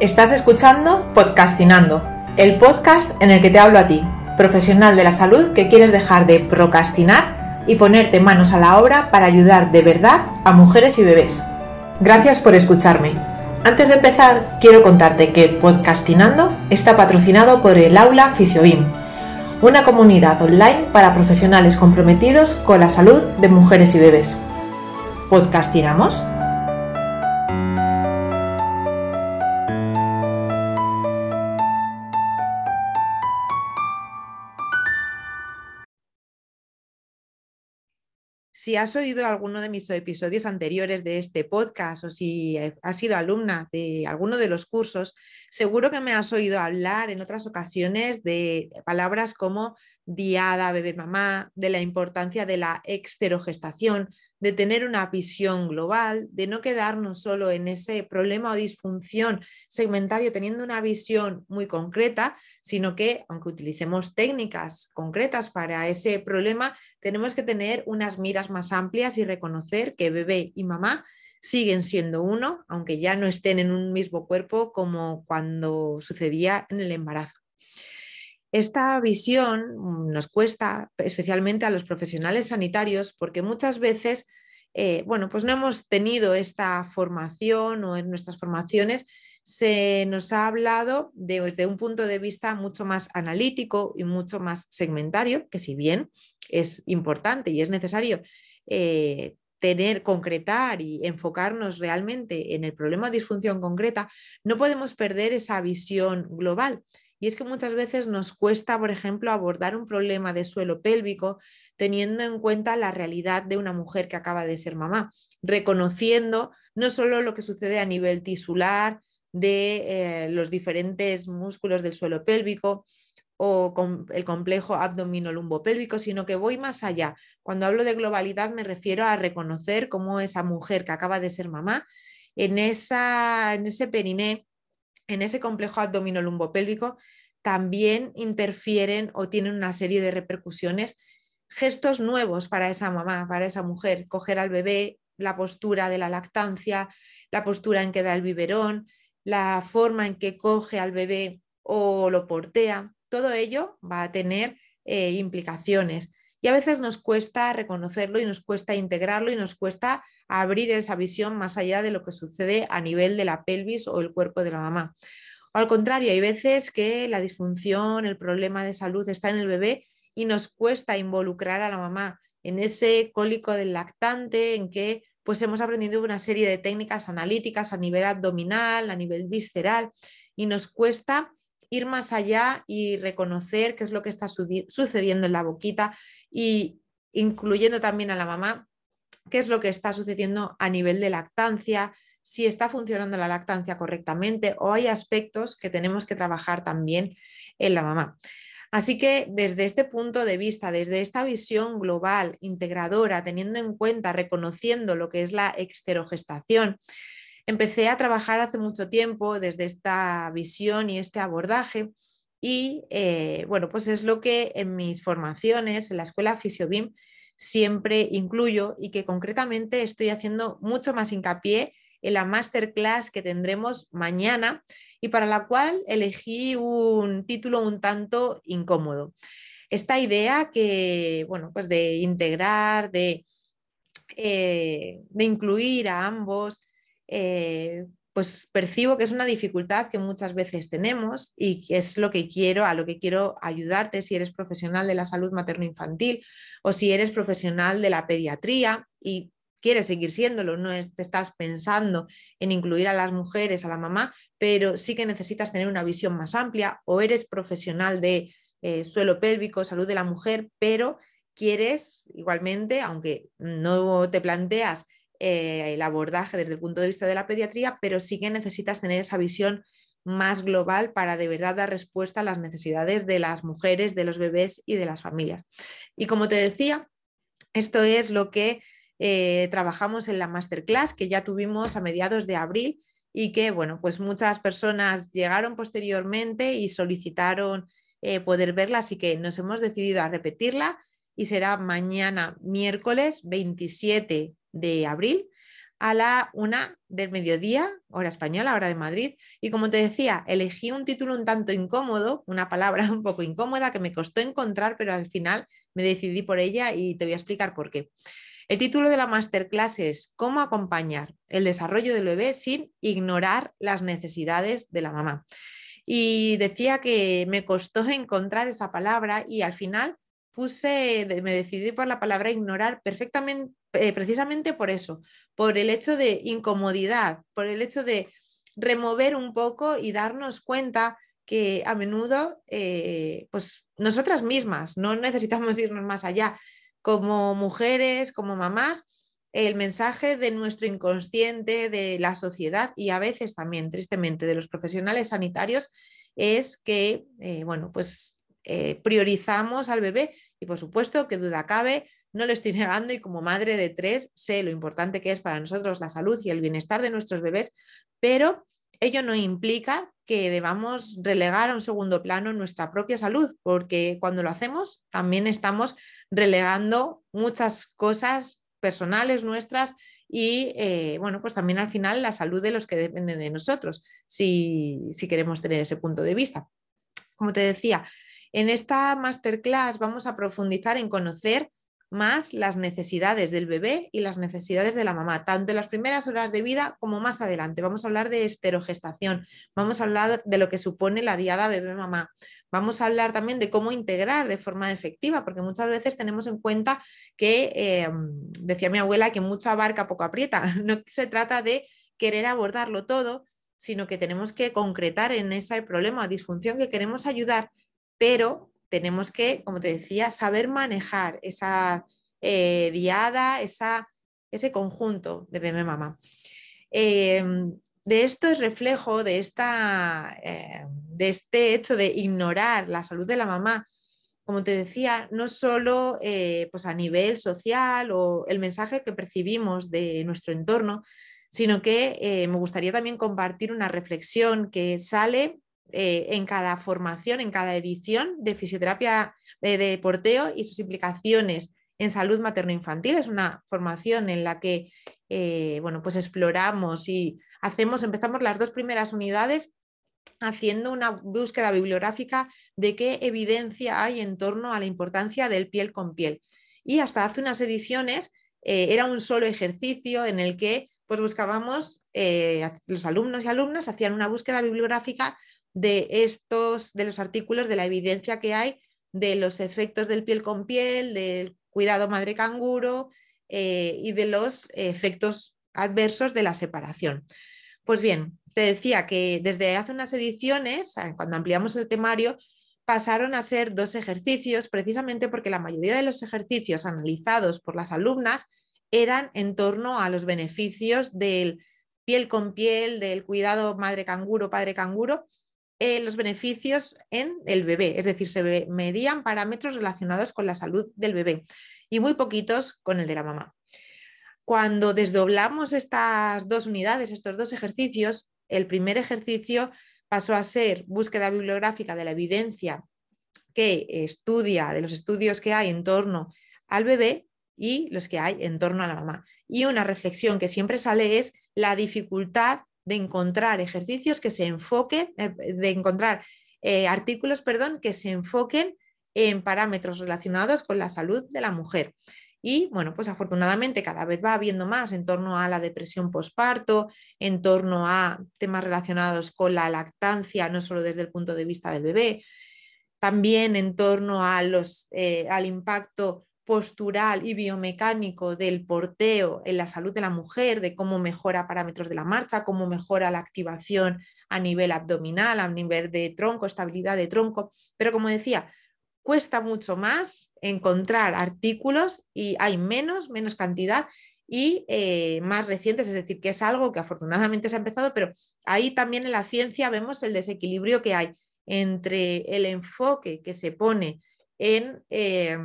Estás escuchando Podcastinando, el podcast en el que te hablo a ti, profesional de la salud que quieres dejar de procrastinar y ponerte manos a la obra para ayudar de verdad a mujeres y bebés. Gracias por escucharme. Antes de empezar, quiero contarte que Podcastinando está patrocinado por el Aula Fisiobim, una comunidad online para profesionales comprometidos con la salud de mujeres y bebés. ¿Podcastinamos? Si has oído alguno de mis episodios anteriores de este podcast o si has sido alumna de alguno de los cursos, seguro que me has oído hablar en otras ocasiones de palabras como diada, bebé mamá, de la importancia de la exterogestación, de tener una visión global, de no quedarnos solo en ese problema o disfunción segmentario teniendo una visión muy concreta, sino que aunque utilicemos técnicas concretas para ese problema, tenemos que tener unas miras más amplias y reconocer que bebé y mamá siguen siendo uno, aunque ya no estén en un mismo cuerpo como cuando sucedía en el embarazo. Esta visión nos cuesta especialmente a los profesionales sanitarios porque muchas veces, eh, bueno, pues no hemos tenido esta formación o en nuestras formaciones se nos ha hablado desde un punto de vista mucho más analítico y mucho más segmentario, que si bien es importante y es necesario eh, tener, concretar y enfocarnos realmente en el problema de disfunción concreta, no podemos perder esa visión global y es que muchas veces nos cuesta, por ejemplo, abordar un problema de suelo pélvico teniendo en cuenta la realidad de una mujer que acaba de ser mamá, reconociendo no solo lo que sucede a nivel tisular de eh, los diferentes músculos del suelo pélvico o con el complejo abdominolumbo-pélvico, sino que voy más allá. Cuando hablo de globalidad me refiero a reconocer cómo esa mujer que acaba de ser mamá en, esa, en ese periné en ese complejo abdominolumbopélvico también interfieren o tienen una serie de repercusiones, gestos nuevos para esa mamá, para esa mujer, coger al bebé, la postura de la lactancia, la postura en que da el biberón, la forma en que coge al bebé o lo portea, todo ello va a tener eh, implicaciones. Y a veces nos cuesta reconocerlo y nos cuesta integrarlo y nos cuesta abrir esa visión más allá de lo que sucede a nivel de la pelvis o el cuerpo de la mamá. O al contrario, hay veces que la disfunción, el problema de salud está en el bebé y nos cuesta involucrar a la mamá en ese cólico del lactante, en que pues hemos aprendido una serie de técnicas analíticas a nivel abdominal, a nivel visceral, y nos cuesta ir más allá y reconocer qué es lo que está sucediendo en la boquita y incluyendo también a la mamá, qué es lo que está sucediendo a nivel de lactancia, si está funcionando la lactancia correctamente o hay aspectos que tenemos que trabajar también en la mamá. Así que desde este punto de vista, desde esta visión global, integradora, teniendo en cuenta, reconociendo lo que es la exterogestación, empecé a trabajar hace mucho tiempo desde esta visión y este abordaje y eh, bueno, pues es lo que en mis formaciones en la escuela Fisiobim siempre incluyo y que concretamente estoy haciendo mucho más hincapié en la masterclass que tendremos mañana y para la cual elegí un título un tanto incómodo. Esta idea que, bueno, pues de integrar, de, eh, de incluir a ambos, eh, pues percibo que es una dificultad que muchas veces tenemos y que es lo que quiero, a lo que quiero ayudarte si eres profesional de la salud materno-infantil o si eres profesional de la pediatría y quieres seguir siéndolo, no te estás pensando en incluir a las mujeres, a la mamá, pero sí que necesitas tener una visión más amplia o eres profesional de eh, suelo pélvico, salud de la mujer, pero quieres igualmente, aunque no te planteas eh, el abordaje desde el punto de vista de la pediatría, pero sí que necesitas tener esa visión más global para de verdad dar respuesta a las necesidades de las mujeres, de los bebés y de las familias. Y como te decía, esto es lo que eh, trabajamos en la masterclass que ya tuvimos a mediados de abril y que, bueno, pues muchas personas llegaron posteriormente y solicitaron eh, poder verla, así que nos hemos decidido a repetirla y será mañana miércoles 27 de abril a la una del mediodía, hora española, hora de Madrid. Y como te decía, elegí un título un tanto incómodo, una palabra un poco incómoda que me costó encontrar, pero al final me decidí por ella y te voy a explicar por qué. El título de la masterclass es Cómo acompañar el desarrollo del bebé sin ignorar las necesidades de la mamá. Y decía que me costó encontrar esa palabra y al final puse, me decidí por la palabra ignorar perfectamente, eh, precisamente por eso, por el hecho de incomodidad, por el hecho de remover un poco y darnos cuenta que a menudo, eh, pues nosotras mismas, no necesitamos irnos más allá, como mujeres, como mamás, el mensaje de nuestro inconsciente, de la sociedad y a veces también, tristemente, de los profesionales sanitarios es que, eh, bueno, pues priorizamos al bebé y por supuesto que duda cabe, no lo estoy negando y como madre de tres sé lo importante que es para nosotros la salud y el bienestar de nuestros bebés, pero ello no implica que debamos relegar a un segundo plano nuestra propia salud, porque cuando lo hacemos también estamos relegando muchas cosas personales nuestras y, eh, bueno, pues también al final la salud de los que dependen de nosotros, si, si queremos tener ese punto de vista. Como te decía, en esta masterclass vamos a profundizar en conocer más las necesidades del bebé y las necesidades de la mamá, tanto en las primeras horas de vida como más adelante. Vamos a hablar de esterogestación, vamos a hablar de lo que supone la diada bebé-mamá, vamos a hablar también de cómo integrar de forma efectiva, porque muchas veces tenemos en cuenta que, em, decía mi abuela, que mucha barca poco aprieta. No se trata de querer abordarlo todo, sino que tenemos que concretar en ese problema o disfunción que queremos ayudar, pero tenemos que, como te decía, saber manejar esa eh, diada, esa, ese conjunto de bebé mamá. Em, de esto es reflejo de, esta, eh, de este hecho de ignorar la salud de la mamá, como te decía, no solo eh, pues a nivel social o el mensaje que percibimos de nuestro entorno, sino que me gustaría también compartir una reflexión que sale eh, en cada formación, en cada edición de fisioterapia eh, de porteo y sus implicaciones en salud materno-infantil. Es una formación en la que eh, bueno, pues exploramos y hacemos, empezamos las dos primeras unidades haciendo una búsqueda bibliográfica de qué evidencia hay en torno a la importancia del piel con piel. Y hasta hace unas ediciones era un solo ejercicio en el que pues buscábamos, los alumnos y alumnas hacían una búsqueda bibliográfica de estos, de los artículos, de la evidencia que hay de los efectos del piel con piel, del cuidado madre canguro eh, y de los efectos adversos de la separación. Pues bien, te decía que desde hace unas ediciones, cuando ampliamos el temario, pasaron a ser dos ejercicios, precisamente porque la mayoría de los ejercicios analizados por las alumnas eran en torno a los beneficios del piel con piel, del cuidado madre canguro, padre canguro, eh, los beneficios en el bebé, es decir, se medían parámetros relacionados con la salud del bebé y muy poquitos con el de la mamá. Cuando desdoblamos estas dos unidades, estos dos ejercicios, el primer ejercicio pasó a ser búsqueda bibliográfica de la evidencia que estudia, de los estudios que hay en torno al bebé y los que hay en torno a la mamá. Y una reflexión que siempre sale es la dificultad de encontrar ejercicios que se enfoquen, eh, de encontrar eh, artículos, perdón, que se enfoquen en parámetros relacionados con la salud de la mujer. Y bueno, pues afortunadamente cada vez va habiendo más en torno a la depresión postparto, en torno a temas relacionados con la lactancia, no solo desde el punto de vista del bebé, también en torno a los, eh, al impacto postural y biomecánico del porteo en la salud de la mujer, de cómo mejora parámetros de la marcha, cómo mejora la activación a nivel abdominal, a nivel de tronco, estabilidad de tronco. Pero como decía, cuesta mucho más encontrar artículos y hay menos, menos cantidad y eh, más recientes, es decir, que es algo que afortunadamente se ha empezado, pero ahí también en la ciencia vemos el desequilibrio que hay entre el enfoque que se pone en... Eh,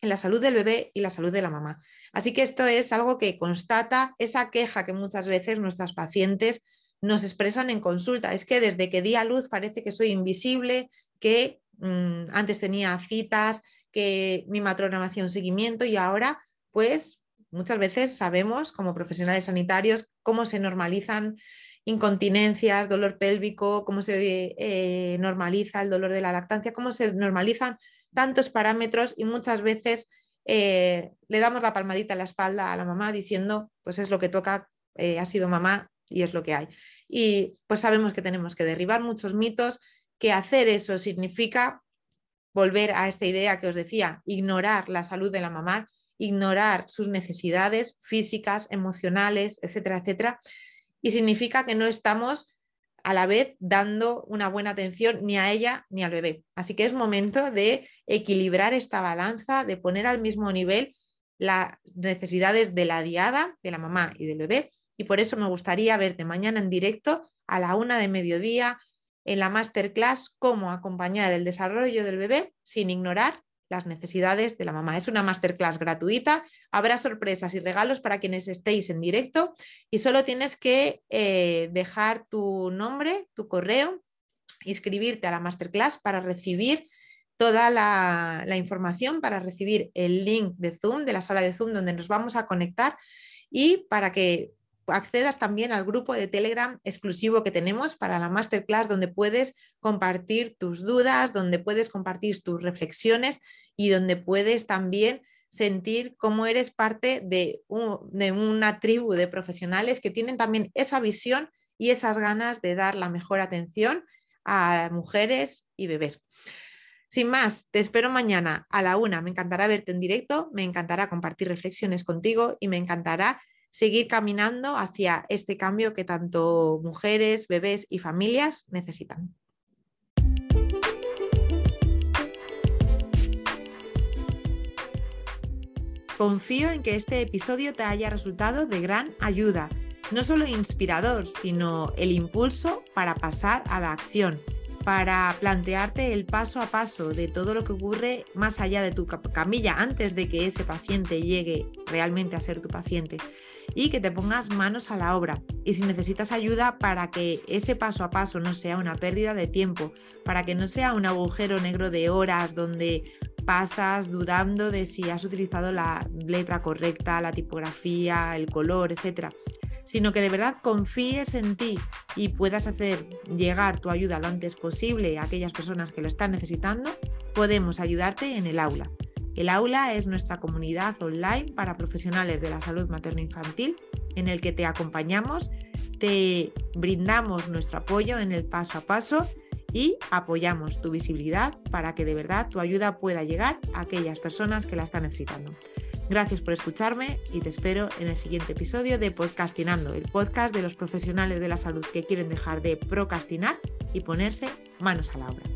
en la salud del bebé y la salud de la mamá. Así que esto es algo que constata esa queja que muchas veces nuestras pacientes nos expresan en consulta. Es que desde que di a luz parece que soy invisible, que mm, antes tenía citas, que mi matrona me hacía un seguimiento y ahora pues muchas veces sabemos como profesionales sanitarios cómo se normalizan incontinencias, dolor pélvico, cómo se eh, normaliza el dolor de la lactancia, cómo se normalizan tantos parámetros y muchas veces eh, le damos la palmadita en la espalda a la mamá diciendo, pues es lo que toca, eh, ha sido mamá y es lo que hay. Y pues sabemos que tenemos que derribar muchos mitos, que hacer eso significa volver a esta idea que os decía, ignorar la salud de la mamá, ignorar sus necesidades físicas, emocionales, etcétera, etcétera. Y significa que no estamos a la vez dando una buena atención ni a ella ni al bebé. Así que es momento de equilibrar esta balanza, de poner al mismo nivel las necesidades de la diada, de la mamá y del bebé. Y por eso me gustaría verte mañana en directo a la una de mediodía en la masterclass cómo acompañar el desarrollo del bebé sin ignorar las necesidades de la mamá. Es una masterclass gratuita, habrá sorpresas y regalos para quienes estéis en directo y solo tienes que eh, dejar tu nombre, tu correo, inscribirte a la masterclass para recibir toda la, la información, para recibir el link de Zoom, de la sala de Zoom donde nos vamos a conectar y para que accedas también al grupo de Telegram exclusivo que tenemos para la masterclass donde puedes compartir tus dudas, donde puedes compartir tus reflexiones y donde puedes también sentir cómo eres parte de, una tribu de profesionales que tienen también esa visión y esas ganas de dar la mejor atención a mujeres y bebés. Sin más, te espero mañana a la una. Me encantará verte en directo, me encantará compartir reflexiones contigo y me encantará seguir caminando hacia este cambio que tanto mujeres, bebés y familias necesitan. Confío en que este episodio te haya resultado de gran ayuda, no solo inspirador, sino el impulso para pasar a la acción para plantearte el paso a paso de todo lo que ocurre más allá de tu camilla antes de que ese paciente llegue realmente a ser tu paciente y que te pongas manos a la obra. Y si necesitas ayuda para que ese paso a paso no sea una pérdida de tiempo, para que no sea un agujero negro de horas donde pasas dudando de si has utilizado la letra correcta, la tipografía, el color, etcétera sino que de verdad confíes en ti y puedas hacer llegar tu ayuda lo antes posible a aquellas personas que lo están necesitando, podemos ayudarte en el aula. El aula es nuestra comunidad online para profesionales de la salud materno-infantil en el que te acompañamos, te brindamos nuestro apoyo en el paso a paso y apoyamos tu visibilidad para que de verdad tu ayuda pueda llegar a aquellas personas que la están necesitando. Gracias por escucharme y te espero en el siguiente episodio de Podcastinando, el podcast de los profesionales de la salud que quieren dejar de procrastinar y ponerse manos a la obra.